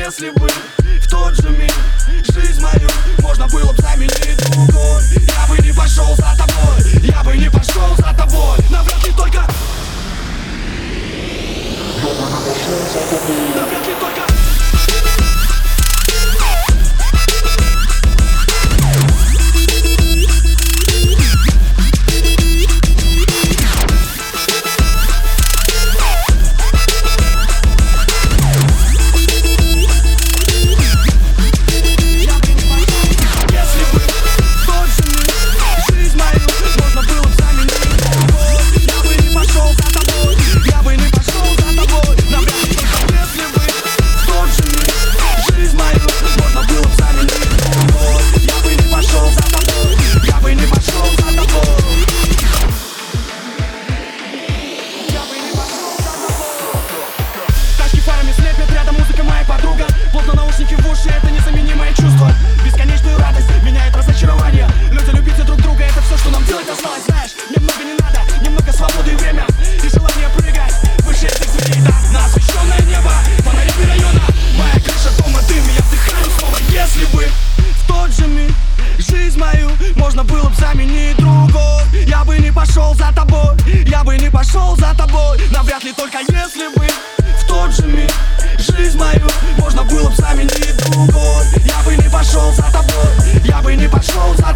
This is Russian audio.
если бы в тот же миг Жизнь мою можно было бы заменить другой. Я бы не пошел за тобой, я бы не пошел за тобой душе это незаменимое чувство. Бесконечную радость меняет разочарование. Люди любите друг друга, это все, что нам делать осталось Знаешь, немного не надо, немного свободы и время. И желание прыгать выше этих зверей Да, на освещенное небо, фонарями района. Моя крыша дома дым, я вдыхаю снова Если бы в тот же миг жизнь мою Можно было бы заменить другой Я бы не пошел за тобой. Я бы не пошел за тобой. Навряд ли только если бы в тот же миг пошел за тобой. Я бы не пошел за